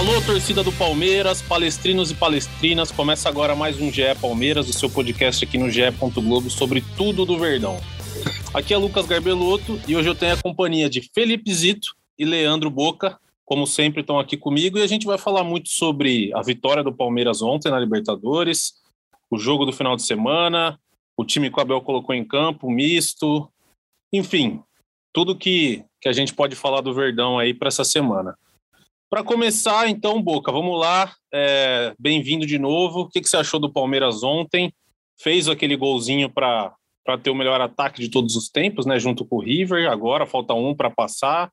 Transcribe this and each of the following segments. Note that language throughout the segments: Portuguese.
Alô, torcida do Palmeiras, palestrinos e palestrinas. Começa agora mais um GE Palmeiras, o seu podcast aqui no GE. Globo sobre tudo do Verdão. Aqui é Lucas Garbelotto e hoje eu tenho a companhia de Felipe Zito e Leandro Boca. Como sempre, estão aqui comigo e a gente vai falar muito sobre a vitória do Palmeiras ontem na Libertadores, o jogo do final de semana, o time que o Abel colocou em campo, misto, enfim, tudo que, que a gente pode falar do Verdão aí para essa semana. Para começar, então, Boca, vamos lá. É, Bem-vindo de novo. O que, que você achou do Palmeiras ontem? Fez aquele golzinho para ter o melhor ataque de todos os tempos, né? Junto com o River. Agora falta um para passar.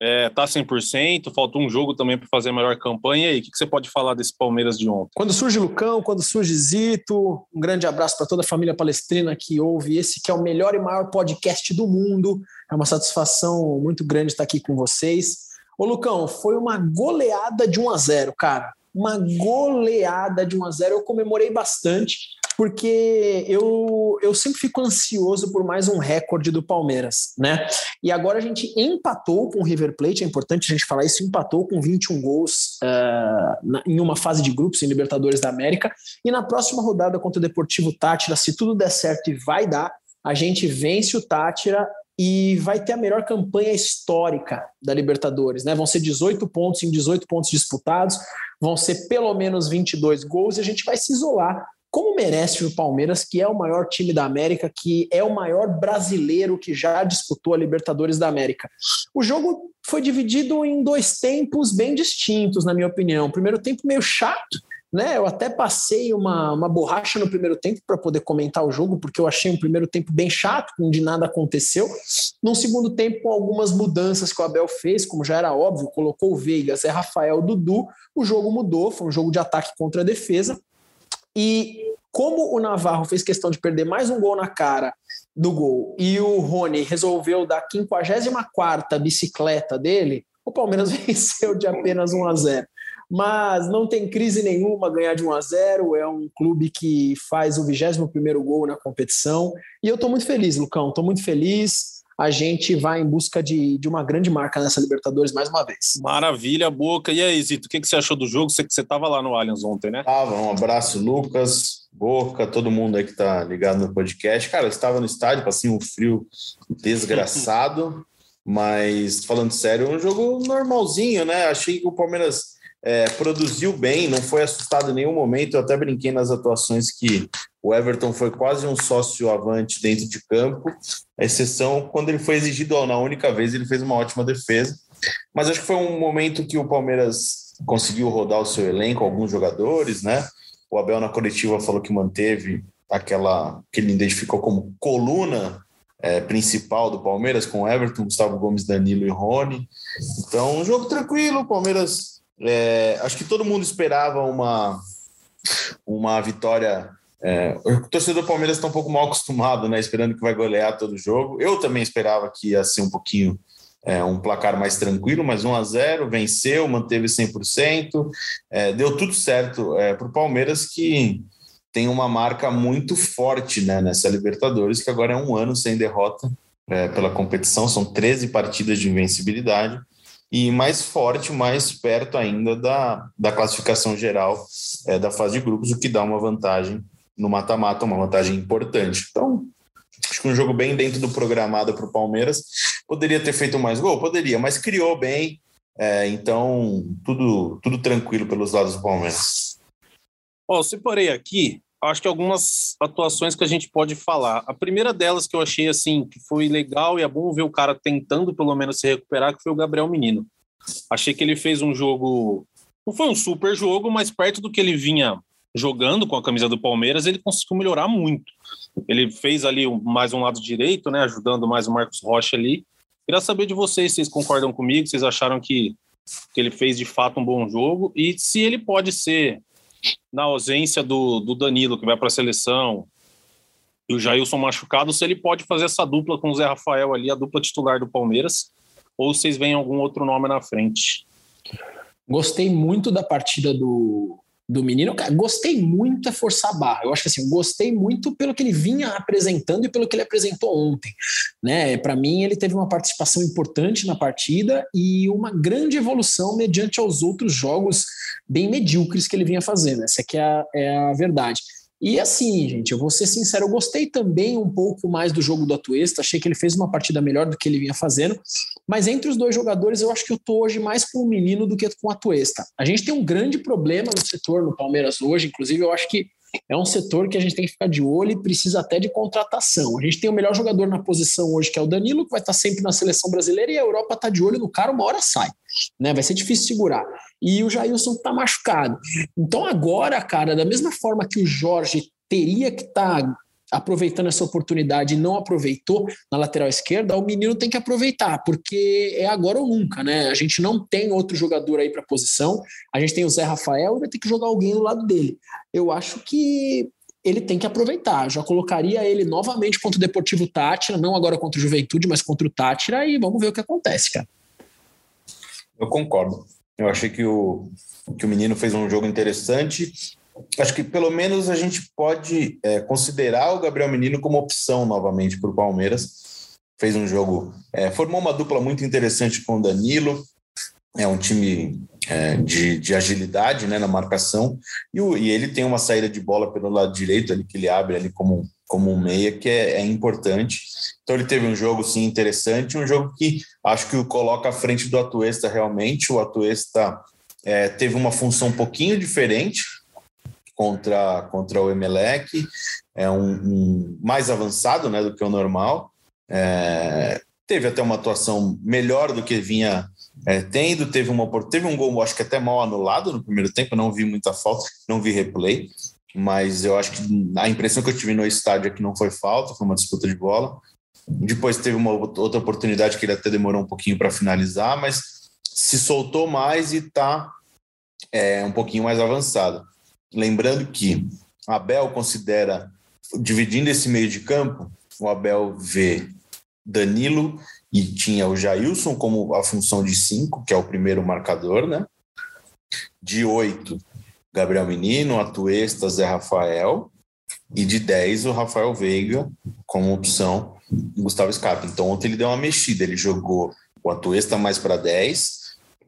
É, tá 100%. Falta um jogo também para fazer a melhor campanha. E aí, o que, que você pode falar desse Palmeiras de ontem? Quando surge Lucão, quando surge Zito, um grande abraço para toda a família palestrina que ouve esse que é o melhor e maior podcast do mundo. É uma satisfação muito grande estar aqui com vocês. Ô, Lucão, foi uma goleada de 1 a 0 cara. Uma goleada de 1 a 0 Eu comemorei bastante, porque eu, eu sempre fico ansioso por mais um recorde do Palmeiras, né? E agora a gente empatou com o River Plate, é importante a gente falar isso, empatou com 21 gols uh, na, em uma fase de grupos em Libertadores da América. E na próxima rodada contra o Deportivo Tátira, se tudo der certo e vai dar, a gente vence o Tátira e vai ter a melhor campanha histórica da Libertadores, né? Vão ser 18 pontos em 18 pontos disputados, vão ser pelo menos 22 gols e a gente vai se isolar, como merece o Palmeiras, que é o maior time da América, que é o maior brasileiro que já disputou a Libertadores da América. O jogo foi dividido em dois tempos bem distintos, na minha opinião. O primeiro tempo meio chato, né? Eu até passei uma, uma borracha no primeiro tempo para poder comentar o jogo, porque eu achei um primeiro tempo bem chato, onde nada aconteceu. Num segundo tempo, com algumas mudanças que o Abel fez, como já era óbvio, colocou o Veiga, Zé Rafael, Dudu, o jogo mudou, foi um jogo de ataque contra a defesa. E como o Navarro fez questão de perder mais um gol na cara do gol e o Rony resolveu dar 54ª bicicleta dele, o Palmeiras venceu de apenas 1 a 0 mas não tem crise nenhuma ganhar de 1 a 0 é um clube que faz o 21º gol na competição, e eu estou muito feliz, Lucão, estou muito feliz, a gente vai em busca de, de uma grande marca nessa Libertadores mais uma vez. Maravilha, Boca. E aí, Zito, o que, que você achou do jogo? Você que você estava lá no Allianz ontem, né? Tava, um abraço, Lucas, Boca, todo mundo aí que tá ligado no podcast. Cara, eu estava no estádio, passei um frio desgraçado, mas falando sério, um jogo normalzinho, né? Achei que o Palmeiras é, produziu bem, não foi assustado em nenhum momento. Eu até brinquei nas atuações que o Everton foi quase um sócio avante dentro de campo, a exceção quando ele foi exigido na única vez, ele fez uma ótima defesa. Mas acho que foi um momento que o Palmeiras conseguiu rodar o seu elenco, alguns jogadores, né? O Abel na coletiva falou que manteve aquela que ele identificou como coluna é, principal do Palmeiras, com Everton, Gustavo Gomes, Danilo e Rony. Então, um jogo tranquilo, o Palmeiras é, acho que todo mundo esperava uma, uma vitória. É, o torcedor do Palmeiras está um pouco mal acostumado, né? Esperando que vai golear todo jogo. Eu também esperava que ia ser um pouquinho é, um placar mais tranquilo, mas 1 a 0 venceu, manteve 100%, é, deu tudo certo é, para o Palmeiras que tem uma marca muito forte né, nessa Libertadores, que agora é um ano sem derrota é, pela competição, são 13 partidas de invencibilidade e mais forte, mais perto ainda da, da classificação geral é, da fase de grupos, o que dá uma vantagem no mata-mata, uma vantagem importante. Então, acho que um jogo bem dentro do programado para o Palmeiras. Poderia ter feito mais gol? Poderia, mas criou bem. É, então, tudo, tudo tranquilo pelos lados do Palmeiras. Eu separei aqui, acho que algumas atuações que a gente pode falar. A primeira delas que eu achei assim, que foi legal e é bom ver o cara tentando pelo menos se recuperar, que foi o Gabriel Menino. Achei que ele fez um jogo, não foi um super jogo, mas perto do que ele vinha jogando com a camisa do Palmeiras, ele conseguiu melhorar muito. Ele fez ali mais um lado direito, né, ajudando mais o Marcos Rocha ali, Queria saber de vocês, vocês concordam comigo? Vocês acharam que, que ele fez de fato um bom jogo? E se ele pode ser, na ausência do, do Danilo, que vai para a seleção, e o Jailson machucado, se ele pode fazer essa dupla com o Zé Rafael ali, a dupla titular do Palmeiras, ou vocês veem algum outro nome na frente? Gostei muito da partida do, do menino. Gostei muito é forçar a barra. Eu acho que assim, gostei muito pelo que ele vinha apresentando e pelo que ele apresentou ontem. Né? Para mim, ele teve uma participação importante na partida e uma grande evolução mediante aos outros jogos bem medíocres que ele vinha fazendo. Essa aqui é a, é a verdade. E assim, gente, eu vou ser sincero, eu gostei também um pouco mais do jogo do Atuesta, achei que ele fez uma partida melhor do que ele vinha fazendo, mas entre os dois jogadores eu acho que eu tô hoje mais com o menino do que com o Atuesta. A gente tem um grande problema no setor no Palmeiras hoje, inclusive eu acho que é um setor que a gente tem que ficar de olho e precisa até de contratação. A gente tem o melhor jogador na posição hoje, que é o Danilo, que vai estar sempre na seleção brasileira, e a Europa está de olho no cara, uma hora sai. Né? Vai ser difícil segurar. E o Jailson está machucado. Então, agora, cara, da mesma forma que o Jorge teria que estar tá aproveitando essa oportunidade e não aproveitou na lateral esquerda, o menino tem que aproveitar, porque é agora ou nunca, né? A gente não tem outro jogador aí para posição, a gente tem o Zé Rafael e vai ter que jogar alguém do lado dele. Eu acho que ele tem que aproveitar. Já colocaria ele novamente contra o Deportivo Tátira, não agora contra o Juventude, mas contra o Tátira, e vamos ver o que acontece, cara. Eu concordo. Eu achei que o, que o menino fez um jogo interessante acho que pelo menos a gente pode é, considerar o Gabriel Menino como opção novamente para o Palmeiras. Fez um jogo, é, formou uma dupla muito interessante com o Danilo. É um time é, de, de, agilidade né, na marcação. E, o, e, ele tem uma saída de bola pelo lado direito ali que ele abre ali como, como um meia, que é, é importante. Então ele teve um jogo sim interessante, um jogo que acho que o coloca à frente do Atuesta realmente. O Atuesta é, teve uma função um pouquinho diferente, contra, contra o Emelec, é um, um, mais avançado né, do que o normal. É, teve até uma atuação melhor do que vinha é, tendo, teve, uma, teve um gol, acho que até mal anulado no primeiro tempo, não vi muita falta, não vi replay, mas eu acho que a impressão que eu tive no estádio é que não foi falta, foi uma disputa de bola. Depois teve uma outra oportunidade que ele até demorou um pouquinho para finalizar, mas se soltou mais e está é, um pouquinho mais avançado. Lembrando que Abel considera, dividindo esse meio de campo, o Abel vê Danilo e tinha o Jailson como a função de cinco, que é o primeiro marcador, né? De oito, Gabriel Menino, Atuesta, Zé Rafael. E de 10, o Rafael Veiga como opção Gustavo Scarpa. Então ontem ele deu uma mexida, ele jogou o Atuesta mais para 10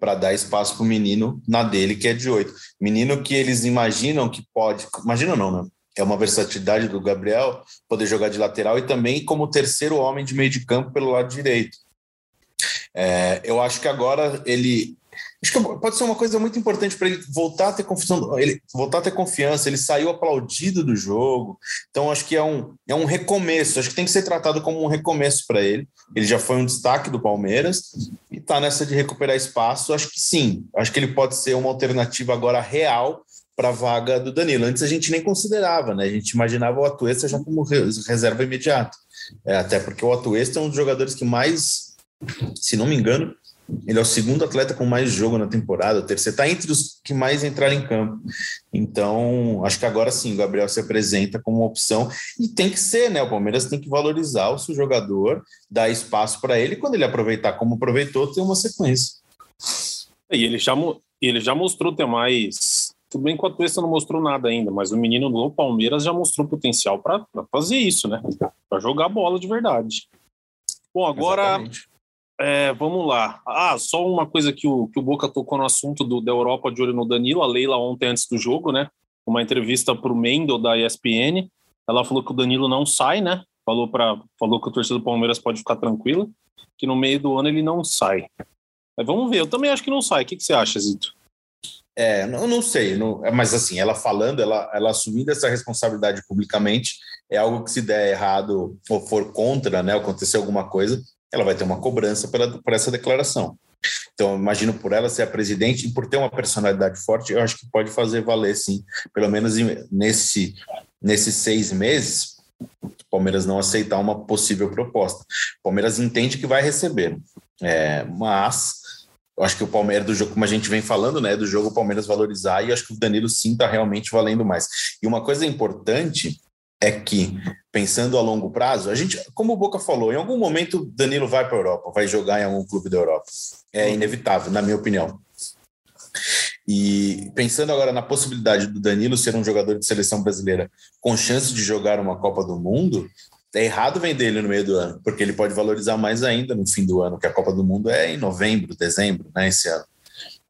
para dar espaço para o menino na dele, que é de oito. Menino que eles imaginam que pode. Imaginam não, né? É uma versatilidade do Gabriel poder jogar de lateral e também como terceiro homem de meio de campo pelo lado direito. É, eu acho que agora ele Acho que pode ser uma coisa muito importante para ele voltar a ter confiança, ele voltar a ter confiança, ele saiu aplaudido do jogo. Então acho que é um, é um recomeço, acho que tem que ser tratado como um recomeço para ele. Ele já foi um destaque do Palmeiras e está nessa de recuperar espaço, acho que sim. Acho que ele pode ser uma alternativa agora real para a vaga do Danilo. Antes a gente nem considerava, né? A gente imaginava o Atuesta já como reserva imediata. É, até porque o Atuesta é um dos jogadores que mais, se não me engano, ele é o segundo atleta com mais jogo na temporada, o terceiro está entre os que mais entraram em campo. Então, acho que agora sim o Gabriel se apresenta como uma opção e tem que ser, né? O Palmeiras tem que valorizar o seu jogador, dar espaço para ele, quando ele aproveitar como aproveitou, ter uma sequência. E ele já, ele já mostrou ter mais. Tudo bem que o Atuesta não mostrou nada ainda, mas o menino do Palmeiras já mostrou potencial para fazer isso, né? Para jogar bola de verdade. Bom, agora. Exatamente é, vamos lá. Ah, só uma coisa que o, que o Boca tocou no assunto do, da Europa de olho no Danilo. A Leila ontem antes do jogo, né? Uma entrevista para o Mendel da ESPN. Ela falou que o Danilo não sai, né? Falou, pra, falou que o torcedor do Palmeiras pode ficar tranquilo, que no meio do ano ele não sai. Mas vamos ver, eu também acho que não sai. O que, que você acha, Zito? É, não, não sei, não, é, mas assim, ela falando, ela, ela assumindo essa responsabilidade publicamente, é algo que se der errado ou for contra, né, acontecer alguma coisa, ela vai ter uma cobrança pela, por essa declaração. Então, imagino por ela ser a presidente e por ter uma personalidade forte, eu acho que pode fazer valer, sim, pelo menos nesse, nesses seis meses, o Palmeiras não aceitar uma possível proposta. O Palmeiras entende que vai receber, é, mas eu acho que o Palmeiras do jogo, como a gente vem falando, né, do jogo o Palmeiras valorizar e acho que o Danilo sim está realmente valendo mais. E uma coisa importante é que, pensando a longo prazo, a gente, como o Boca falou, em algum momento Danilo vai para a Europa, vai jogar em algum clube da Europa. É inevitável, na minha opinião. E pensando agora na possibilidade do Danilo ser um jogador de seleção brasileira com chance de jogar uma Copa do Mundo, é errado vender ele no meio do ano, porque ele pode valorizar mais ainda no fim do ano, que a Copa do Mundo é em novembro, dezembro, né, esse ano.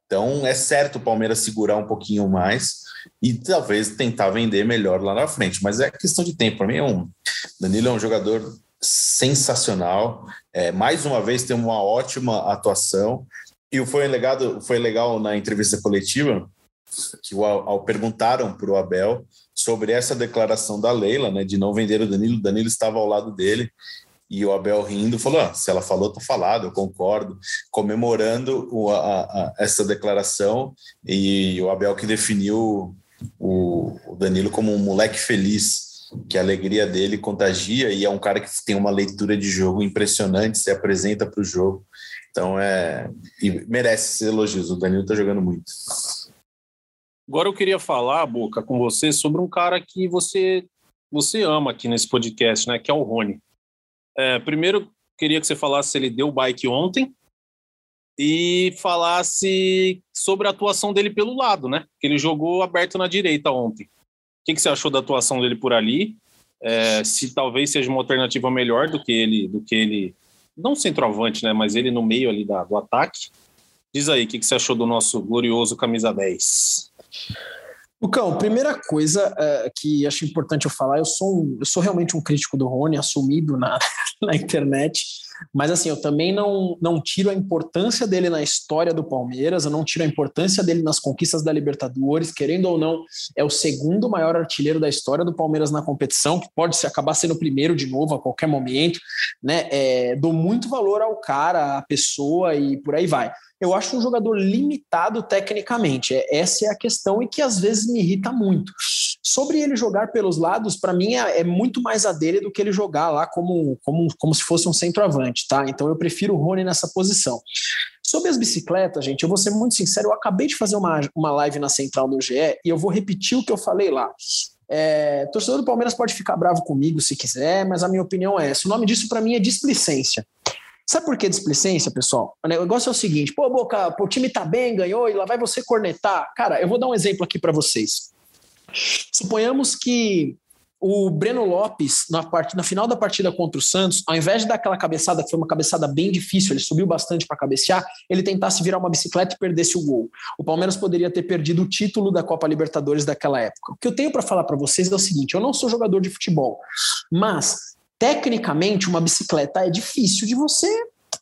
Então é certo o Palmeiras segurar um pouquinho mais e talvez tentar vender melhor lá na frente. Mas é questão de tempo. Para mim, é um, Danilo é um jogador sensacional. É, mais uma vez, tem uma ótima atuação. E foi legal, foi legal na entrevista coletiva que ao, perguntaram para o Abel sobre essa declaração da Leila, né, de não vender o Danilo, Danilo estava ao lado dele e o Abel rindo falou: ah, se ela falou, tá falado, eu concordo, comemorando o, a, a, essa declaração e o Abel que definiu o, o Danilo como um moleque feliz, que a alegria dele contagia e é um cara que tem uma leitura de jogo impressionante, se apresenta para o jogo. Então é. E merece ser elogios. O Danilo tá jogando muito. Agora eu queria falar, Boca, com você sobre um cara que você você ama aqui nesse podcast, né? Que é o Rony. É, primeiro, queria que você falasse se ele deu o bike ontem e falasse sobre a atuação dele pelo lado, né? Que ele jogou aberto na direita ontem. O que, que você achou da atuação dele por ali? É, se talvez seja uma alternativa melhor do que ele, do que ele, não centroavante, né? Mas ele no meio ali da, do ataque. Diz aí, o que, que você achou do nosso glorioso camisa 10? Lucão, primeira coisa uh, que acho importante eu falar, eu sou, um, eu sou realmente um crítico do Rony, assumido na, na internet, mas assim, eu também não, não tiro a importância dele na história do Palmeiras, eu não tiro a importância dele nas conquistas da Libertadores, querendo ou não, é o segundo maior artilheiro da história do Palmeiras na competição, que pode se acabar sendo o primeiro de novo a qualquer momento, né? É, dou muito valor ao cara, à pessoa e por aí vai eu acho um jogador limitado tecnicamente. É, essa é a questão e que às vezes me irrita muito. Sobre ele jogar pelos lados, para mim é, é, muito mais a dele do que ele jogar lá como, como, como se fosse um centroavante, tá? Então eu prefiro o Rony nessa posição. Sobre as bicicletas, gente, eu vou ser muito sincero, eu acabei de fazer uma, uma live na central do GE e eu vou repetir o que eu falei lá. É, torcedor do Palmeiras pode ficar bravo comigo se quiser, mas a minha opinião é essa. O nome disso para mim é displicência. Sabe por que displicência, pessoal? O negócio é o seguinte: pô, Boca, o time tá bem, ganhou, e lá vai você cornetar. Cara, eu vou dar um exemplo aqui para vocês. Suponhamos que o Breno Lopes, na, part... na final da partida contra o Santos, ao invés de dar aquela cabeçada, que foi uma cabeçada bem difícil, ele subiu bastante para cabecear, ele tentasse virar uma bicicleta e perdesse o gol. O Palmeiras poderia ter perdido o título da Copa Libertadores daquela época. O que eu tenho para falar para vocês é o seguinte: eu não sou jogador de futebol, mas Tecnicamente, uma bicicleta é difícil de você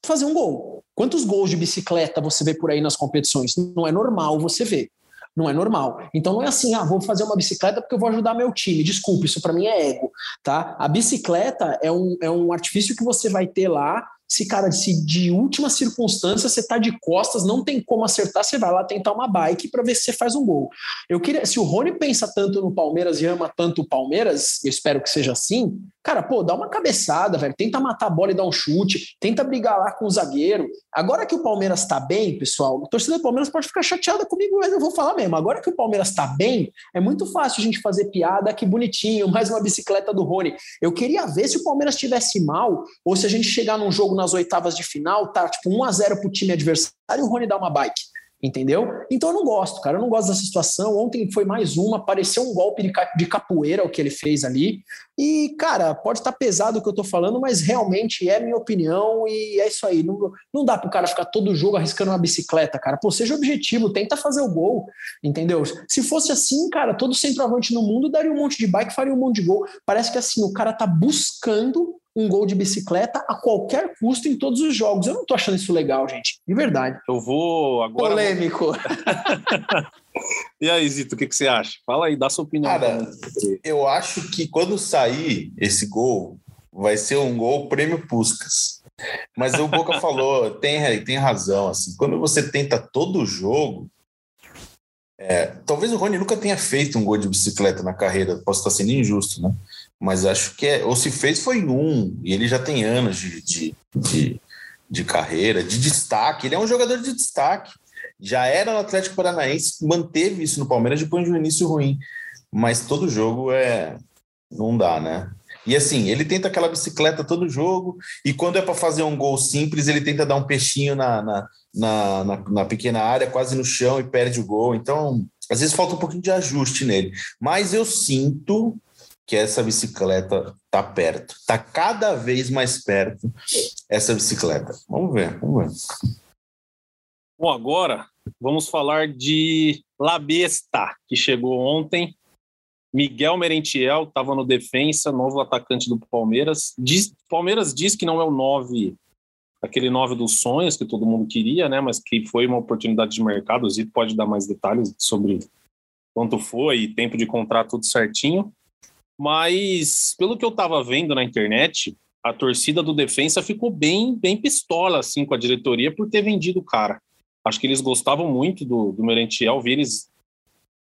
fazer um gol. Quantos gols de bicicleta você vê por aí nas competições? Não é normal você ver. Não é normal. Então não é assim, ah, vou fazer uma bicicleta porque eu vou ajudar meu time. Desculpe, isso para mim é ego, tá? A bicicleta é um, é um artifício que você vai ter lá se, cara, se de última circunstância você tá de costas, não tem como acertar, você vai lá tentar uma bike para ver se você faz um gol. Eu queria, se o Rony pensa tanto no Palmeiras e ama tanto o Palmeiras, eu espero que seja assim, cara, pô, dá uma cabeçada, velho, tenta matar a bola e dar um chute, tenta brigar lá com o zagueiro. Agora que o Palmeiras tá bem, pessoal, o torcedor do Palmeiras pode ficar chateado comigo, mas eu vou falar mesmo. Agora que o Palmeiras tá bem, é muito fácil a gente fazer piada, que bonitinho, mais uma bicicleta do Rony. Eu queria ver se o Palmeiras tivesse mal ou se a gente chegar num jogo nas oitavas de final, tá tipo 1 a 0 pro time adversário e o Rony dá uma bike entendeu? Então eu não gosto, cara, eu não gosto dessa situação. Ontem foi mais uma, pareceu um golpe de capoeira o que ele fez ali. E, cara, pode estar pesado o que eu tô falando, mas realmente é minha opinião e é isso aí. Não, não dá pro cara ficar todo jogo arriscando uma bicicleta, cara. Pô, seja objetivo, tenta fazer o gol, entendeu? Se fosse assim, cara, todo centroavante no mundo daria um monte de bike, faria um monte de gol. Parece que assim, o cara tá buscando um gol de bicicleta a qualquer custo em todos os jogos. Eu não tô achando isso legal, gente. De verdade. Eu vou agora. Polêmico. e aí, Zito, o que, que você acha? Fala aí, dá sua opinião. Cara, eu acho que quando sair esse gol, vai ser um gol prêmio Puscas. Mas o Boca falou, tem, tem razão. Assim, quando você tenta todo o jogo, é, talvez o Rony nunca tenha feito um gol de bicicleta na carreira, posso estar sendo injusto, né? Mas acho que é, ou se fez foi um, e ele já tem anos de, de, de, de carreira, de destaque. Ele é um jogador de destaque. Já era no Atlético Paranaense, manteve isso no Palmeiras depois de um início ruim. Mas todo jogo é. Não dá, né? E assim, ele tenta aquela bicicleta todo jogo, e quando é para fazer um gol simples, ele tenta dar um peixinho na, na, na, na, na pequena área, quase no chão, e perde o gol. Então, às vezes falta um pouquinho de ajuste nele. Mas eu sinto que essa bicicleta tá perto. Tá cada vez mais perto essa bicicleta. Vamos ver, vamos ver. Bom, agora vamos falar de La Besta, que chegou ontem. Miguel Merentiel estava no defensa, novo atacante do Palmeiras. Diz, Palmeiras diz que não é o 9, aquele 9 dos sonhos que todo mundo queria, né? Mas que foi uma oportunidade de mercado. O Zito pode dar mais detalhes sobre quanto foi, tempo de contrato, tudo certinho. Mas, pelo que eu estava vendo na internet, a torcida do Defensa ficou bem, bem pistola assim com a diretoria por ter vendido o cara. Acho que eles gostavam muito do, do Merentiel, vi eles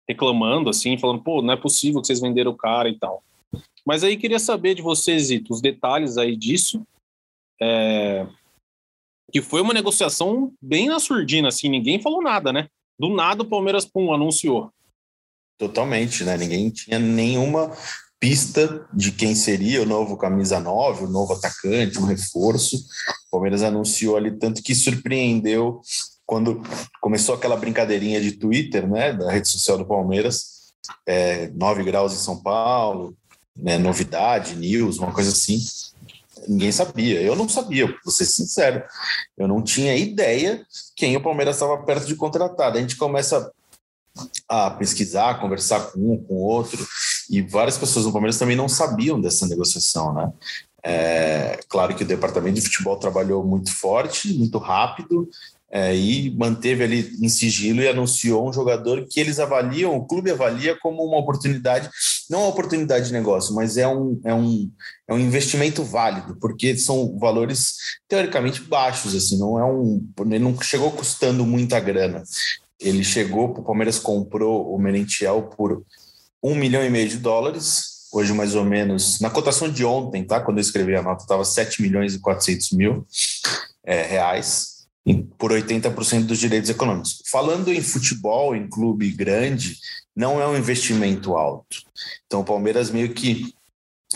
reclamando assim, falando, pô, não é possível que vocês venderam o cara e tal. Mas aí queria saber de vocês, os detalhes aí disso. É... Que foi uma negociação bem na surdina, assim, ninguém falou nada, né? Do nada o Palmeiras pum, anunciou. Totalmente, né? Ninguém tinha nenhuma pista de quem seria o novo camisa 9, o novo atacante, um reforço. O Palmeiras anunciou ali tanto que surpreendeu quando começou aquela brincadeirinha de Twitter, né, da rede social do Palmeiras, é, 9 graus em São Paulo, né, novidade, news, uma coisa assim. Ninguém sabia. Eu não sabia, vou ser sincero. Eu não tinha ideia quem o Palmeiras estava perto de contratar. A gente começa a pesquisar, conversar com um, com o outro, e várias pessoas no Palmeiras também não sabiam dessa negociação, né? É, claro que o departamento de futebol trabalhou muito forte, muito rápido, é, e manteve ali em sigilo e anunciou um jogador que eles avaliam, o clube avalia como uma oportunidade, não uma oportunidade de negócio, mas é um, é um, é um investimento válido, porque são valores teoricamente baixos, assim, não é um. Ele não chegou custando muita grana. Ele chegou, o Palmeiras comprou o Merentiel por um milhão e meio de dólares, hoje mais ou menos, na cotação de ontem, tá? Quando eu escrevi a nota, estava 7 milhões e 400 mil é, reais, por 80% dos direitos econômicos. Falando em futebol, em clube grande, não é um investimento alto. Então o Palmeiras meio que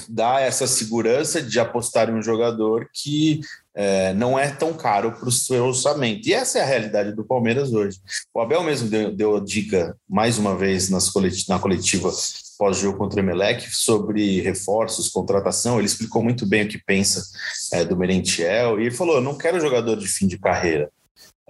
dá essa segurança de apostar em um jogador que é, não é tão caro para o seu orçamento. E essa é a realidade do Palmeiras hoje. O Abel mesmo deu, deu a dica, mais uma vez, nas coletiva, na coletiva pós-jogo contra o Emelec, sobre reforços, contratação. Ele explicou muito bem o que pensa é, do Merentiel e ele falou: não quero jogador de fim de carreira.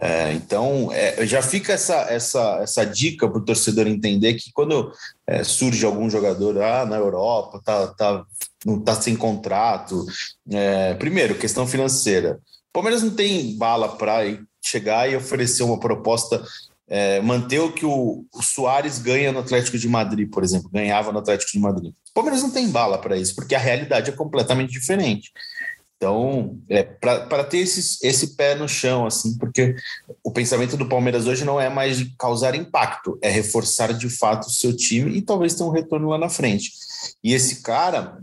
É, então, é, já fica essa, essa, essa dica para o torcedor entender que quando é, surge algum jogador ah, na Europa, tá, tá, não está sem contrato. É, primeiro, questão financeira. O Palmeiras não tem bala para chegar e oferecer uma proposta, é, manter o que o, o Soares ganha no Atlético de Madrid, por exemplo, ganhava no Atlético de Madrid. O Palmeiras não tem bala para isso, porque a realidade é completamente diferente. Então, é, para ter esse, esse pé no chão, assim, porque o pensamento do Palmeiras hoje não é mais de causar impacto, é reforçar de fato o seu time e talvez ter um retorno lá na frente. E esse cara,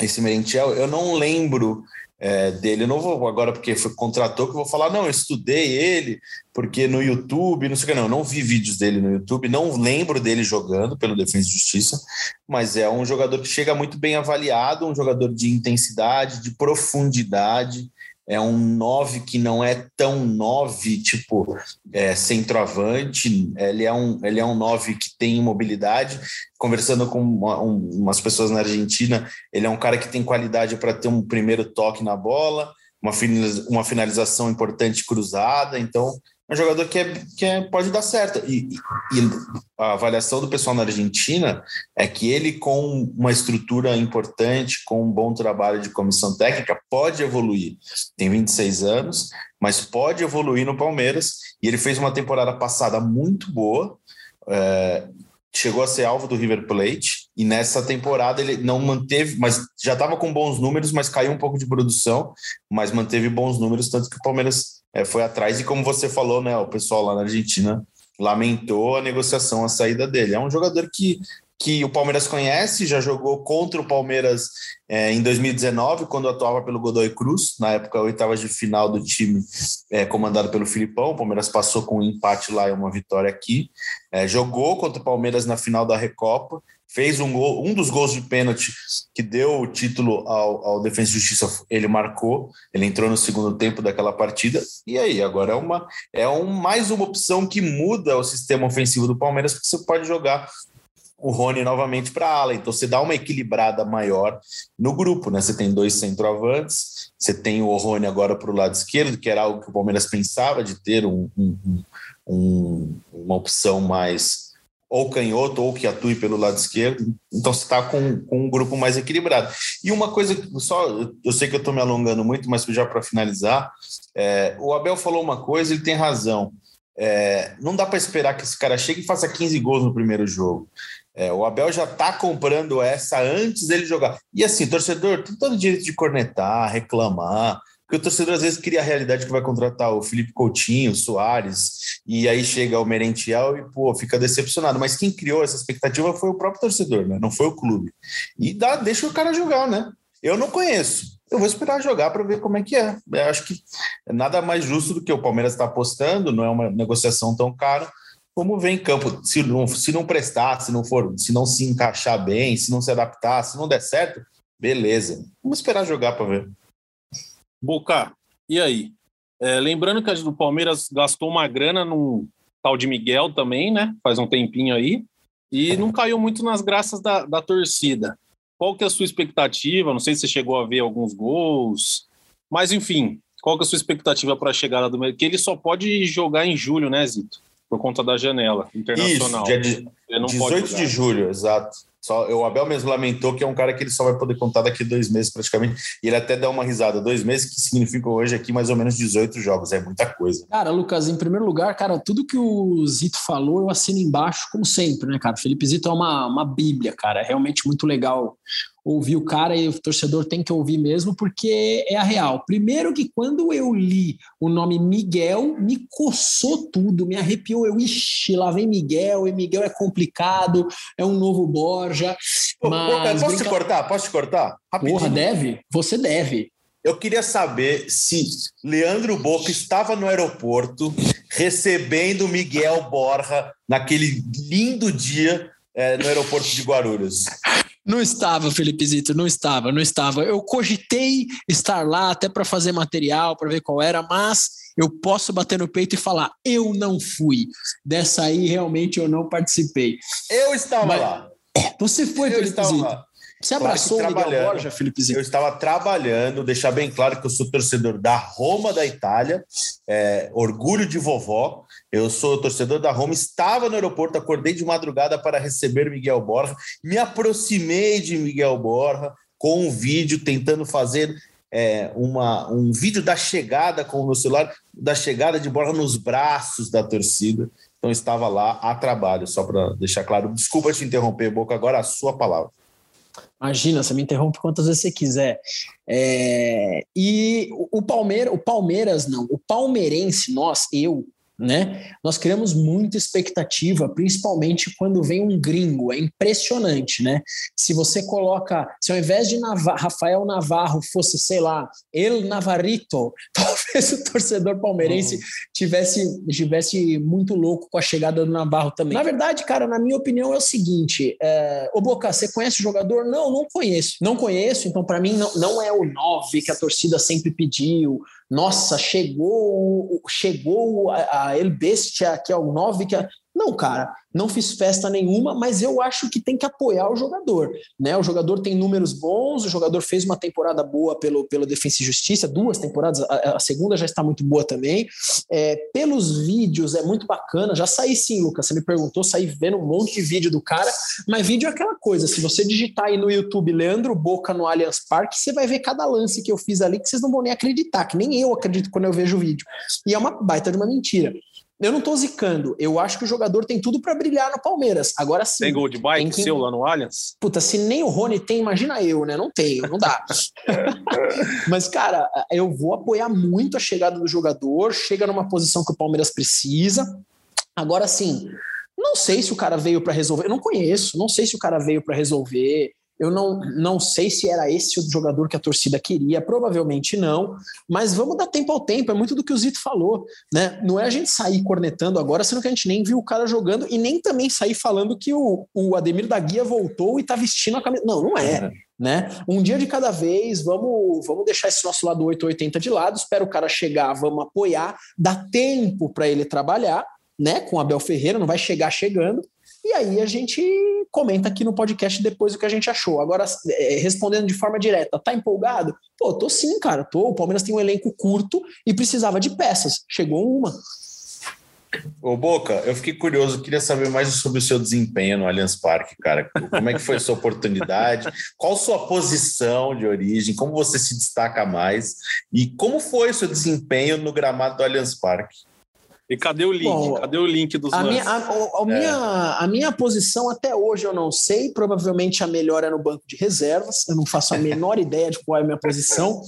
esse Merentiel, eu não lembro é, dele. Eu não vou agora, porque foi, contratou, que eu vou falar, não, eu estudei ele, porque no YouTube, não sei o que, não, não vi vídeos dele no YouTube, não lembro dele jogando pelo Defesa e Justiça, mas é um jogador que chega muito bem avaliado, um jogador de intensidade, de profundidade, é um 9 que não é tão 9, tipo é, centroavante, ele é, um, ele é um 9 que tem mobilidade. Conversando com uma, um, umas pessoas na Argentina, ele é um cara que tem qualidade para ter um primeiro toque na bola, uma, finalização importante cruzada, então um jogador que, é, que é, pode dar certo. E, e, a avaliação do pessoal na Argentina é que ele, com uma estrutura importante, com um bom trabalho de comissão técnica, pode evoluir. Tem 26 anos, mas pode evoluir no Palmeiras. E ele fez uma temporada passada muito boa. É, chegou a ser alvo do River Plate e nessa temporada ele não manteve, mas já estava com bons números, mas caiu um pouco de produção, mas manteve bons números, tanto que o Palmeiras é, foi atrás e como você falou, né, o pessoal lá na Argentina lamentou a negociação, a saída dele. É um jogador que que o Palmeiras conhece, já jogou contra o Palmeiras é, em 2019, quando atuava pelo Godoy Cruz, na época oitavas de final do time é, comandado pelo Filipão. O Palmeiras passou com um empate lá e uma vitória aqui. É, jogou contra o Palmeiras na final da Recopa, fez um, gol, um dos gols de pênalti que deu o título ao, ao Defesa e Justiça, ele marcou, ele entrou no segundo tempo daquela partida, e aí, agora é uma é um, mais uma opção que muda o sistema ofensivo do Palmeiras, porque você pode jogar o Rony novamente para a ala. Então você dá uma equilibrada maior no grupo, né? Você tem dois centroavantes, você tem o Rony agora para o lado esquerdo, que era algo que o Palmeiras pensava de ter um, um, um, uma opção mais ou canhoto ou que atue pelo lado esquerdo. Então você está com, com, um grupo mais equilibrado. E uma coisa, só eu sei que eu estou me alongando muito, mas já para finalizar, é, o Abel falou uma coisa, ele tem razão. É, não dá para esperar que esse cara chegue e faça 15 gols no primeiro jogo. É, o Abel já está comprando essa antes dele jogar. E assim, torcedor tem todo o direito de cornetar, reclamar, porque o torcedor às vezes cria a realidade que vai contratar o Felipe Coutinho, o Soares, e aí chega o Merentiel e pô, fica decepcionado. Mas quem criou essa expectativa foi o próprio torcedor, né? Não foi o clube. E dá, deixa o cara jogar, né? Eu não conheço. Eu vou esperar jogar para ver como é que é. Eu acho que é nada mais justo do que o Palmeiras está apostando, não é uma negociação tão cara Vamos ver em campo. Se não, se não prestar, se não for, se não se encaixar bem, se não se adaptar, se não der certo, beleza. Vamos esperar jogar para ver. Boca, e aí? É, lembrando que a do Palmeiras gastou uma grana no tal de Miguel também, né? Faz um tempinho aí. E não caiu muito nas graças da, da torcida. Qual que é a sua expectativa? Não sei se você chegou a ver alguns gols. Mas, enfim, qual que é a sua expectativa para a chegada do Miguel? Que ele só pode jogar em julho, né, Zito? por conta da janela internacional. Isso, dia de, 18 de julho, exato. Só, o Abel mesmo lamentou que é um cara que ele só vai poder contar daqui dois meses praticamente. E ele até dá uma risada. Dois meses que significam hoje aqui mais ou menos 18 jogos. É muita coisa. Cara, Lucas, em primeiro lugar, cara, tudo que o Zito falou, eu assino embaixo, como sempre, né, cara? Felipe Zito é uma, uma bíblia, cara. É realmente muito legal ouvir o cara e o torcedor tem que ouvir mesmo, porque é a real. Primeiro que quando eu li o nome Miguel, me coçou tudo, me arrepiou. Eu, ixi, lá vem Miguel, e Miguel é complicado, é um novo Borja. Pô, mas posso brinca... te cortar? Posso te cortar? Rapidinho. Porra, deve? Você deve. Eu queria saber se Leandro Boca estava no aeroporto recebendo Miguel Borja naquele lindo dia é, no aeroporto de Guarulhos. Não estava, Felipe Zito, não estava, não estava. Eu cogitei estar lá até para fazer material, para ver qual era, mas eu posso bater no peito e falar: eu não fui. Dessa aí, realmente, eu não participei. Eu estava mas, lá. Você foi, eu Felipe Zito. Lá. Você abraçou o Miguel Borja, Felipe Zito? Eu estava trabalhando, deixar bem claro que eu sou torcedor da Roma da Itália, é, orgulho de vovó. Eu sou torcedor da Roma, estava no aeroporto, acordei de madrugada para receber Miguel Borja, me aproximei de Miguel Borja com um vídeo tentando fazer é, uma, um vídeo da chegada com o meu celular, da chegada de Borja nos braços da torcida. Então estava lá a trabalho, só para deixar claro. Desculpa te interromper, Boca, agora a sua palavra. Imagina, você me interrompe quantas vezes você quiser. É, e o Palmeiras, o Palmeiras não, o palmeirense, nós, eu, né? Nós criamos muita expectativa, principalmente quando vem um gringo, é impressionante, né? Se você coloca, se ao invés de Navar Rafael Navarro fosse, sei lá, El Navarrito, talvez o torcedor palmeirense uhum. tivesse, tivesse muito louco com a chegada do Navarro também. Na verdade, cara, na minha opinião é o seguinte: é, ô Boca, você conhece o jogador? Não, não conheço. Não conheço, então para mim não, não é o 9 que a torcida sempre pediu nossa, chegou, chegou a, a El Bestia, que é o 9, que é... Não, cara, não fiz festa nenhuma, mas eu acho que tem que apoiar o jogador. Né? O jogador tem números bons, o jogador fez uma temporada boa pelo, pelo Defensa e Justiça, duas temporadas, a, a segunda já está muito boa também. É, pelos vídeos é muito bacana, já saí sim, Lucas, você me perguntou, saí vendo um monte de vídeo do cara, mas vídeo é aquela coisa, se você digitar aí no YouTube Leandro Boca no Allianz Parque, você vai ver cada lance que eu fiz ali que vocês não vão nem acreditar, que nem eu acredito quando eu vejo o vídeo. E é uma baita de uma mentira. Eu não tô zicando. Eu acho que o jogador tem tudo para brilhar no Palmeiras. Agora sim. Tem gol de bike quem... seu lá no Allianz? Puta, se nem o Rony tem, imagina eu, né? Não tenho, não dá. Mas, cara, eu vou apoiar muito a chegada do jogador. Chega numa posição que o Palmeiras precisa. Agora sim, Não sei se o cara veio para resolver, eu não conheço, não sei se o cara veio para resolver. Eu não, não sei se era esse o jogador que a torcida queria, provavelmente não, mas vamos dar tempo ao tempo, é muito do que o Zito falou, né? Não é a gente sair cornetando agora, sendo que a gente nem viu o cara jogando e nem também sair falando que o, o Ademir da Guia voltou e tá vestindo a camisa. Não, não é. Né? Um dia de cada vez, vamos, vamos deixar esse nosso lado 880 de lado, espera o cara chegar, vamos apoiar, dá tempo para ele trabalhar, né? Com Abel Ferreira, não vai chegar chegando, e aí a gente comenta aqui no podcast depois o que a gente achou. Agora, é, respondendo de forma direta, tá empolgado? Pô, tô sim, cara, tô. O Palmeiras tem um elenco curto e precisava de peças. Chegou uma. Ô Boca, eu fiquei curioso, queria saber mais sobre o seu desempenho no Allianz Parque, cara. Como é que foi sua oportunidade? Qual sua posição de origem? Como você se destaca mais? E como foi o seu desempenho no gramado do Allianz Parque? E cadê o link? Bom, cadê o link dos a minha, a, a, é. minha, a minha posição até hoje eu não sei. Provavelmente a melhor é no banco de reservas. Eu não faço a menor ideia de qual é a minha posição.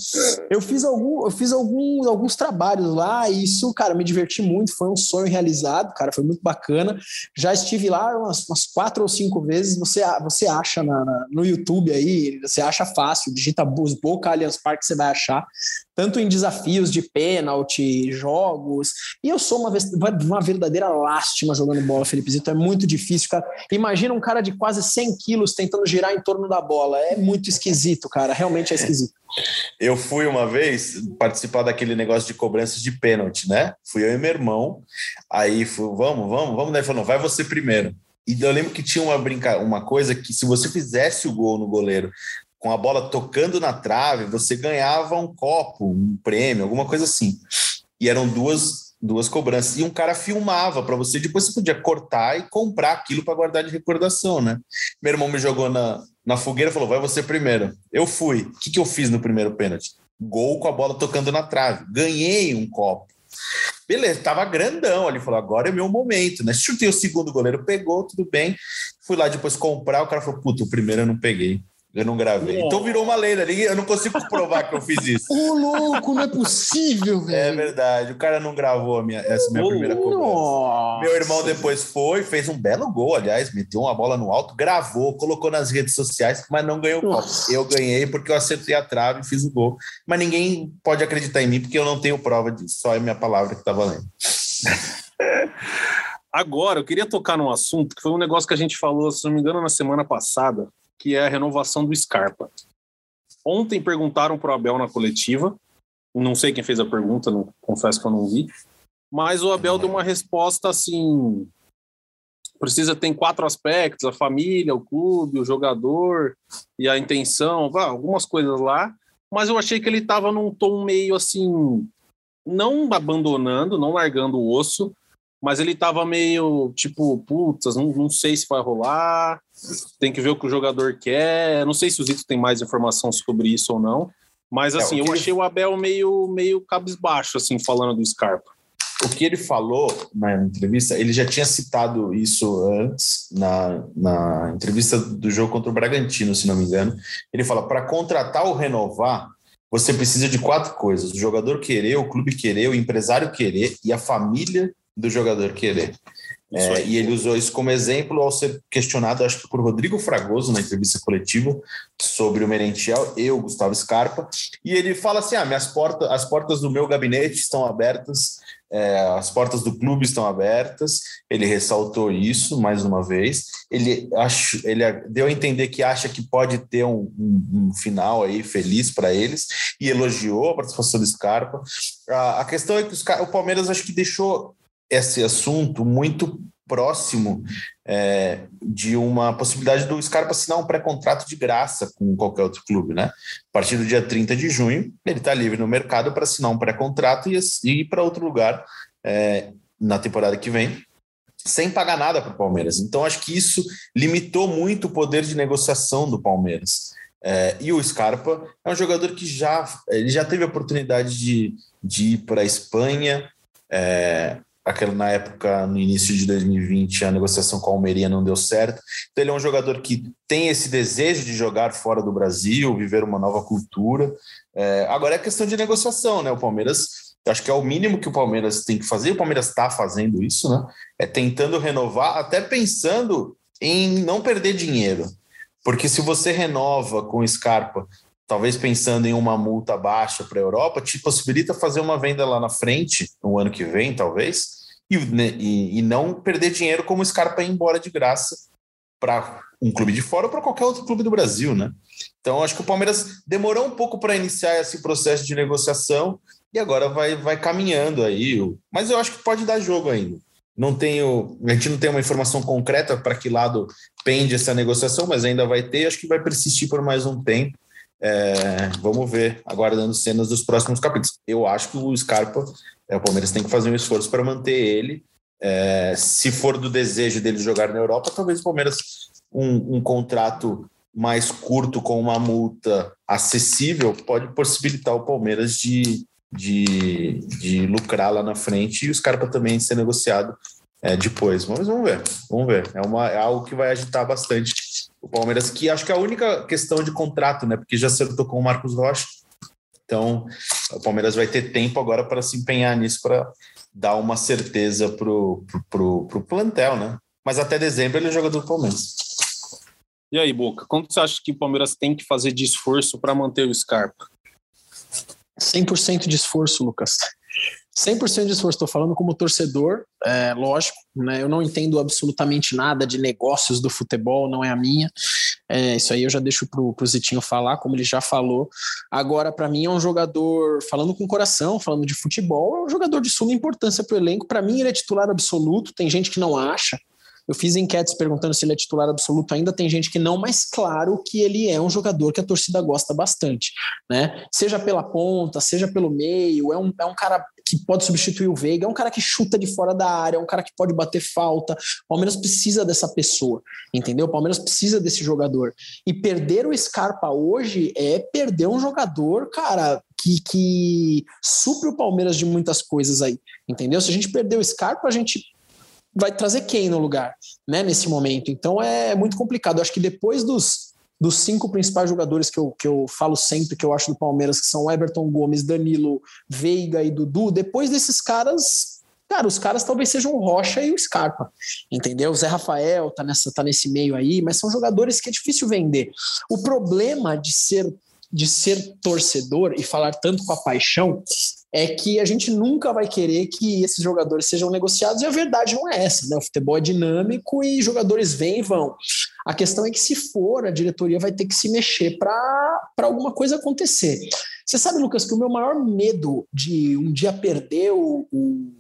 Eu fiz, algum, eu fiz algum, alguns trabalhos lá e isso, cara, me diverti muito. Foi um sonho realizado, cara. Foi muito bacana. Já estive lá umas, umas quatro ou cinco vezes. Você, você acha na, na, no YouTube aí, você acha fácil. Digita Boca Allianz Parque, você vai achar tanto em desafios de pênalti, jogos. E eu sou uma, uma verdadeira lástima jogando bola, Felipe Zito. É muito difícil, cara. Imagina um cara de quase 100 quilos tentando girar em torno da bola. É muito esquisito, cara. Realmente é esquisito. Eu fui uma vez participar daquele negócio de cobranças de pênalti, né? Fui eu e meu irmão. Aí fui, vamos, vamos, vamos. Daí falou, vai você primeiro. E eu lembro que tinha uma brinca... uma coisa que se você fizesse o gol no goleiro com a bola tocando na trave, você ganhava um copo, um prêmio, alguma coisa assim. E eram duas, duas cobranças. E um cara filmava para você, depois você podia cortar e comprar aquilo para guardar de recordação, né? Meu irmão me jogou na, na fogueira falou: vai você primeiro. Eu fui. O que, que eu fiz no primeiro pênalti? Gol com a bola tocando na trave. Ganhei um copo. Beleza, tava grandão ali, falou, agora é meu momento, né? Chutei o segundo goleiro, pegou, tudo bem. Fui lá depois comprar, o cara falou, puta, o primeiro eu não peguei. Eu não gravei. Então virou uma lenda. Eu não consigo provar que eu fiz isso. Ô, louco, não é possível, é velho. É verdade. O cara não gravou a minha, essa minha primeira cobrança. Meu irmão depois foi, fez um belo gol, aliás, meteu uma bola no alto, gravou, colocou nas redes sociais, mas não ganhou o copo. Eu ganhei porque eu acertei a trave e fiz o gol. Mas ninguém pode acreditar em mim porque eu não tenho prova disso. Só é minha palavra que tá valendo. Agora, eu queria tocar num assunto que foi um negócio que a gente falou, se não me engano, na semana passada, que é a renovação do Scarpa. Ontem perguntaram para o Abel na coletiva, não sei quem fez a pergunta, não, confesso que eu não vi, mas o Abel deu uma resposta assim: precisa ter quatro aspectos: a família, o clube, o jogador e a intenção, algumas coisas lá. Mas eu achei que ele estava num tom meio assim, não abandonando, não largando o osso, mas ele tava meio tipo, putz, não, não sei se vai rolar, tem que ver o que o jogador quer. Não sei se o Zito tem mais informação sobre isso ou não, mas é, assim, é, eu achei o Abel meio, meio cabisbaixo, assim, falando do Scarpa. O que ele falou na entrevista, ele já tinha citado isso antes, na, na entrevista do jogo contra o Bragantino, se não me engano. Ele fala: para contratar ou renovar, você precisa de quatro coisas: o jogador querer, o clube querer, o empresário querer e a família do jogador querer. É, e ele usou isso como exemplo ao ser questionado, acho que por Rodrigo Fragoso, na entrevista coletiva, sobre o Merentiel, eu, Gustavo Scarpa, e ele fala assim: ah, minhas portas, as portas do meu gabinete estão abertas, é, as portas do clube estão abertas. Ele ressaltou isso mais uma vez. Ele, acho, ele deu a entender que acha que pode ter um, um, um final aí feliz para eles e elogiou a participação do Scarpa. A, a questão é que os, o Palmeiras acho que deixou esse assunto muito próximo é, de uma possibilidade do Scarpa assinar um pré-contrato de graça com qualquer outro clube, né? A partir do dia 30 de junho, ele está livre no mercado para assinar um pré-contrato e, ir para outro lugar é, na temporada que vem, sem pagar nada para o Palmeiras. Então, acho que isso limitou muito o poder de negociação do Palmeiras. É, e o Scarpa é um jogador que já, ele já teve a oportunidade de, de ir para a Espanha, é, aquela na época, no início de 2020, a negociação com a Almeria não deu certo. Então, ele é um jogador que tem esse desejo de jogar fora do Brasil, viver uma nova cultura. É, agora é questão de negociação, né? O Palmeiras acho que é o mínimo que o Palmeiras tem que fazer, o Palmeiras está fazendo isso, né? É tentando renovar, até pensando em não perder dinheiro. Porque se você renova com Scarpa, talvez pensando em uma multa baixa para a Europa, te possibilita fazer uma venda lá na frente, no ano que vem, talvez, e, né, e, e não perder dinheiro como o Scarpa ir embora de graça para um clube de fora ou para qualquer outro clube do Brasil, né? Então, acho que o Palmeiras demorou um pouco para iniciar esse processo de negociação e agora vai, vai caminhando aí. Mas eu acho que pode dar jogo ainda. Não tenho, a gente não tem uma informação concreta para que lado pende essa negociação, mas ainda vai ter. Acho que vai persistir por mais um tempo. É, vamos ver, aguardando cenas dos próximos capítulos. Eu acho que o Scarpa, é, o Palmeiras tem que fazer um esforço para manter ele. É, se for do desejo dele jogar na Europa, talvez o Palmeiras um, um contrato mais curto com uma multa acessível pode possibilitar o Palmeiras de, de, de lucrar lá na frente e o Scarpa também ser negociado é, depois. Mas vamos ver, vamos ver. É, uma, é algo que vai agitar bastante o Palmeiras, que acho que é a única questão de contrato, né? Porque já acertou com o Marcos Rocha. Então, o Palmeiras vai ter tempo agora para se empenhar nisso, para dar uma certeza para o pro, pro, plantel, né? Mas até dezembro ele é jogador do Palmeiras. E aí, Boca, quanto você acha que o Palmeiras tem que fazer de esforço para manter o Scarpa? 100% de esforço, Lucas. 100% de esforço, estou falando como torcedor, é, lógico, né? Eu não entendo absolutamente nada de negócios do futebol, não é a minha. É, isso aí eu já deixo pro, pro Zitinho falar, como ele já falou. Agora, para mim, é um jogador, falando com coração, falando de futebol, é um jogador de suma importância para o elenco. Para mim, ele é titular absoluto, tem gente que não acha. Eu fiz enquetes perguntando se ele é titular absoluto ainda, tem gente que não, mas claro que ele é um jogador que a torcida gosta bastante, né? Seja pela ponta, seja pelo meio, é um, é um cara que pode substituir o Veiga, é um cara que chuta de fora da área, é um cara que pode bater falta. O Palmeiras precisa dessa pessoa, entendeu? O Palmeiras precisa desse jogador. E perder o Scarpa hoje é perder um jogador, cara, que, que supre o Palmeiras de muitas coisas aí, entendeu? Se a gente perder o Scarpa, a gente vai trazer quem no lugar, né, nesse momento. Então é muito complicado. Eu acho que depois dos, dos cinco principais jogadores que eu, que eu falo sempre que eu acho do Palmeiras, que são Everton Gomes, Danilo, Veiga e Dudu, depois desses caras, cara, os caras talvez sejam o Rocha e o Scarpa, entendeu? O Zé Rafael tá, nessa, tá nesse meio aí, mas são jogadores que é difícil vender. O problema de ser de ser torcedor e falar tanto com a paixão é que a gente nunca vai querer que esses jogadores sejam negociados e a verdade não é essa, né? O futebol é dinâmico e jogadores vêm e vão. A questão é que se for, a diretoria vai ter que se mexer para alguma coisa acontecer. Você sabe, Lucas, que o meu maior medo de um dia perder o, o,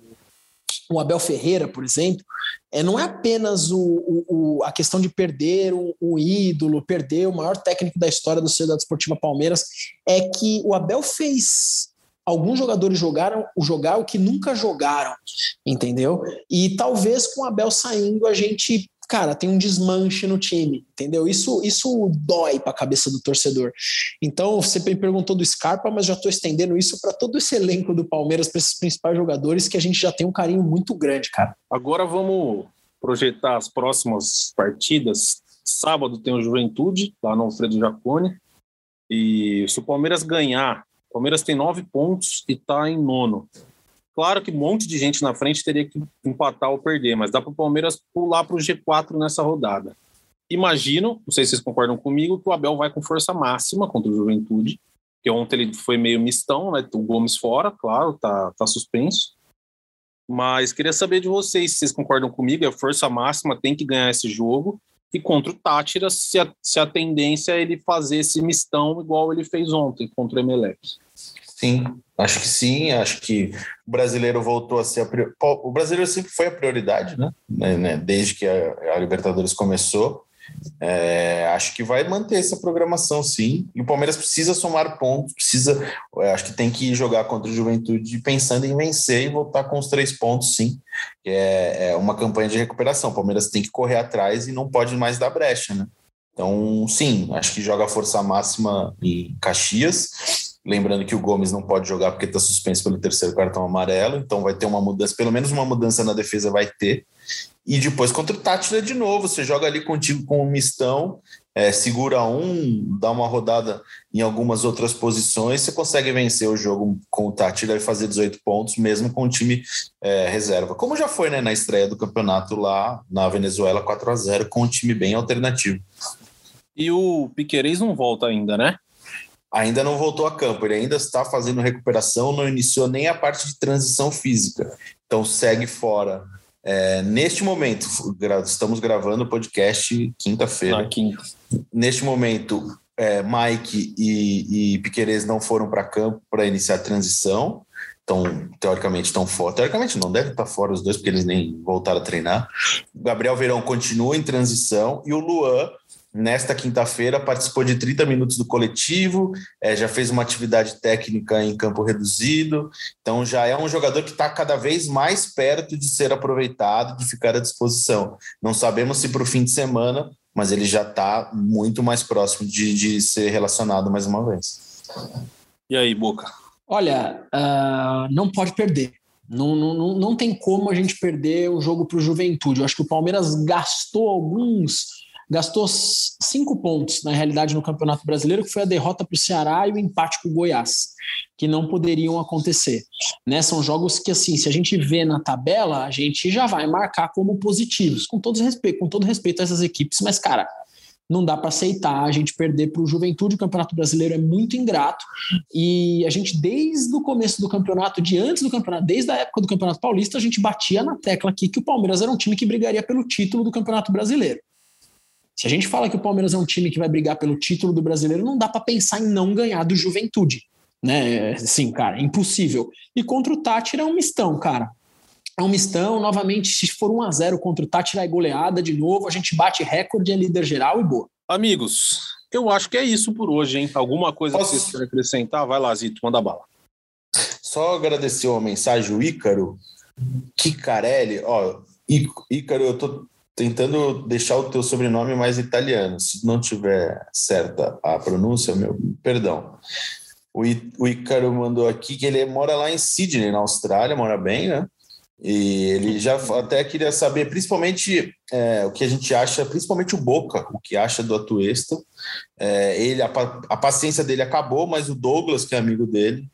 o Abel Ferreira, por exemplo, é, não é apenas o, o, a questão de perder um, ídolo, perder o maior técnico da história do Sociedade Esportiva Palmeiras, é que o Abel fez alguns jogadores jogaram o jogar o que nunca jogaram, entendeu? E talvez com o Abel saindo a gente, cara, tem um desmanche no time, entendeu? Isso isso dói para a cabeça do torcedor. Então, você me perguntou do Scarpa, mas já estou estendendo isso para todo esse elenco do Palmeiras, para esses principais jogadores que a gente já tem um carinho muito grande, cara. Agora vamos projetar as próximas partidas. Sábado tem o Juventude, lá no Alfredo Jacone. E se o Palmeiras ganhar Palmeiras tem nove pontos e está em nono. Claro que um monte de gente na frente teria que empatar ou perder, mas dá para o Palmeiras pular para o G4 nessa rodada. Imagino, não sei se vocês concordam comigo, que o Abel vai com força máxima contra o Juventude, que ontem ele foi meio mistão, né? O Gomes fora, claro, tá, tá suspenso. Mas queria saber de vocês se vocês concordam comigo, é força máxima, tem que ganhar esse jogo. E contra o Tátira, se a, se a tendência é ele fazer esse mistão igual ele fez ontem contra o Emelec. Sim, acho que sim. Acho que o brasileiro voltou a ser a prior... o brasileiro sempre foi a prioridade, né? né, né? Desde que a, a Libertadores começou. É, acho que vai manter essa programação, sim. E o Palmeiras precisa somar pontos, precisa. É, acho que tem que jogar contra o Juventude pensando em vencer e voltar com os três pontos, sim. É, é uma campanha de recuperação. O Palmeiras tem que correr atrás e não pode mais dar brecha, né? Então, sim, acho que joga força máxima em Caxias Lembrando que o Gomes não pode jogar porque está suspenso pelo terceiro cartão amarelo, então vai ter uma mudança, pelo menos uma mudança na defesa vai ter. E depois contra o Tátira de novo, você joga ali contigo com o mistão, é, segura um, dá uma rodada em algumas outras posições, você consegue vencer o jogo com o Tátira e fazer 18 pontos, mesmo com o time é, reserva. Como já foi né, na estreia do campeonato lá na Venezuela 4 a 0 com um time bem alternativo. E o Piquerez não volta ainda, né? Ainda não voltou a campo, ele ainda está fazendo recuperação, não iniciou nem a parte de transição física. Então segue fora. É, neste momento, estamos gravando o podcast quinta-feira. Quinta. Neste momento, é, Mike e, e Piquerez não foram para campo para iniciar a transição. Então, teoricamente, estão fora. Teoricamente, não deve estar fora os dois, porque eles nem voltaram a treinar. O Gabriel Verão continua em transição e o Luan Nesta quinta-feira, participou de 30 minutos do coletivo, é, já fez uma atividade técnica em campo reduzido, então já é um jogador que está cada vez mais perto de ser aproveitado, de ficar à disposição. Não sabemos se para o fim de semana, mas ele já está muito mais próximo de, de ser relacionado mais uma vez. E aí, Boca? Olha, uh, não pode perder. Não, não, não tem como a gente perder o jogo para o Juventude. Eu acho que o Palmeiras gastou alguns gastou cinco pontos, na realidade, no Campeonato Brasileiro, que foi a derrota para o Ceará e o empate com o Goiás, que não poderiam acontecer. Né? São jogos que, assim, se a gente vê na tabela, a gente já vai marcar como positivos, com todo respeito, com todo respeito a essas equipes, mas, cara, não dá para aceitar a gente perder para o Juventude. O Campeonato Brasileiro é muito ingrato e a gente, desde o começo do campeonato, de antes do campeonato, desde a época do Campeonato Paulista, a gente batia na tecla aqui que o Palmeiras era um time que brigaria pelo título do Campeonato Brasileiro. Se a gente fala que o Palmeiras é um time que vai brigar pelo título do brasileiro, não dá para pensar em não ganhar do Juventude. Né? Sim, cara, é impossível. E contra o Tátira é um mistão, cara. É um mistão, novamente, se for 1 a 0 contra o Tátira é goleada de novo, a gente bate recorde, é líder geral e boa. Amigos, eu acho que é isso por hoje, hein? Alguma coisa Posso... que vocês querem acrescentar? Vai lá, Zito, manda bala. Só agradecer uma mensagem, o Ícaro Kicarelli, ó, Ícaro, eu tô tentando deixar o teu sobrenome mais italiano. Se não tiver certa a pronúncia, meu perdão. O, I, o Ícaro mandou aqui que ele mora lá em Sydney, na Austrália, mora bem, né? E ele já até queria saber, principalmente é, o que a gente acha, principalmente o Boca, o que acha do Atuesta. É, ele, a, a, paciência dele acabou, mas o Douglas, que é amigo dele,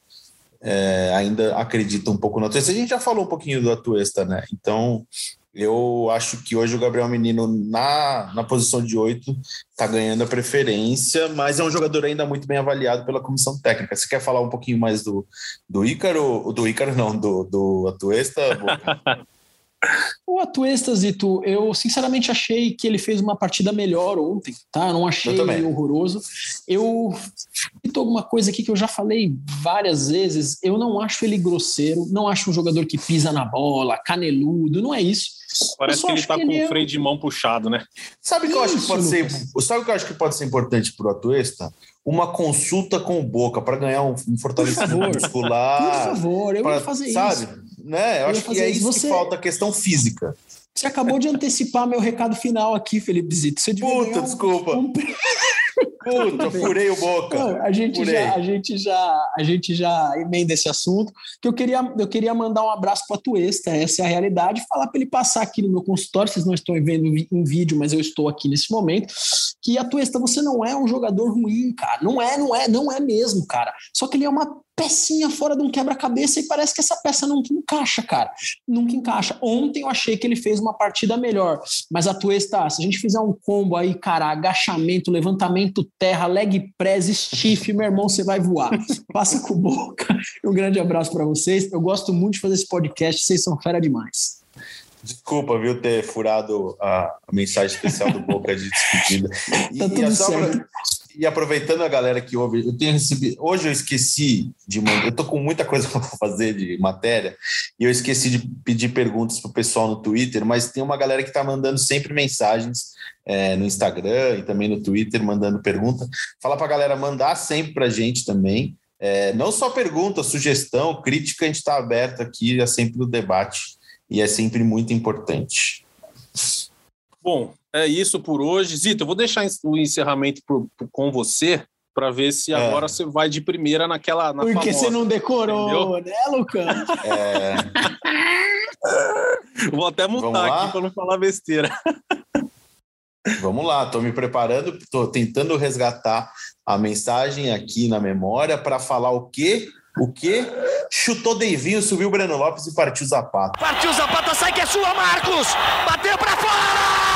é, ainda acredita um pouco no Atuesta. A gente já falou um pouquinho do Atuesta, né? Então eu acho que hoje o Gabriel Menino, na, na posição de oito, está ganhando a preferência, mas é um jogador ainda muito bem avaliado pela comissão técnica. Você quer falar um pouquinho mais do, do Ícaro? Do Ícaro, não, do, do Atuesta? O Atuesta, Zito, eu sinceramente achei que ele fez uma partida melhor ontem, tá? Eu não achei eu horroroso. Eu cito alguma coisa aqui que eu já falei várias vezes. Eu não acho ele grosseiro, não acho um jogador que pisa na bola, caneludo, não é isso. Parece que ele tá que com ele o é freio de mão puxado, né? Sabe o que eu acho que pode ser? Sabe que eu acho que pode ser importante pro Atuesta? Uma consulta com o Boca para ganhar um, um fortalecimento muscular. Por favor, eu pra, vou fazer sabe? isso. Sabe? Né? Eu, eu acho que é isso Você... que falta, a questão física. Você acabou de antecipar meu recado final aqui, Felipe Zito. Você Puta, desculpa. Um... Puta, furei o boca. Não, a, gente já, a, gente já, a gente já emenda esse assunto. Que eu queria, eu queria mandar um abraço para a Tuesta, essa é a realidade, falar para ele passar aqui no meu consultório. Vocês não estão vendo em vídeo, mas eu estou aqui nesse momento. Que a Tuesta, você não é um jogador ruim, cara. Não é, não é, não é mesmo, cara. Só que ele é uma pecinha fora de um quebra-cabeça e parece que essa peça nunca encaixa, cara. Nunca encaixa. Ontem eu achei que ele fez uma partida melhor, mas a Tuesta, se a gente fizer um combo aí, cara, agachamento, levantamento terra, leg press, stiff, meu irmão, você vai voar. Passa com boca. Um grande abraço para vocês. Eu gosto muito de fazer esse podcast, vocês são fera demais. Desculpa, viu, ter furado a mensagem especial do Boca de despedida. tá e, tudo e certo. E aproveitando a galera que ouve, eu tenho recebido. Hoje eu esqueci de mandar. Eu tô com muita coisa para fazer de matéria e eu esqueci de pedir perguntas pro pessoal no Twitter, mas tem uma galera que tá mandando sempre mensagens é, no Instagram e também no Twitter, mandando pergunta. Fala pra galera mandar sempre pra gente também. É, não só pergunta, sugestão, crítica, a gente está aberto aqui, é sempre o debate e é sempre muito importante. Bom, é isso por hoje. Zito, eu vou deixar o encerramento por, por, com você para ver se é. agora você vai de primeira naquela. Na Porque famosa, você não decorou, entendeu? né, Lucas? É. Vou até mutar aqui para não falar besteira. Vamos lá, estou me preparando, estou tentando resgatar a mensagem aqui na memória para falar o quê? O quê? Chutou Deivinho, subiu o Breno Lopes e partiu Zapata. Partiu Zapata, sai que é sua, Marcos! Bateu para fora!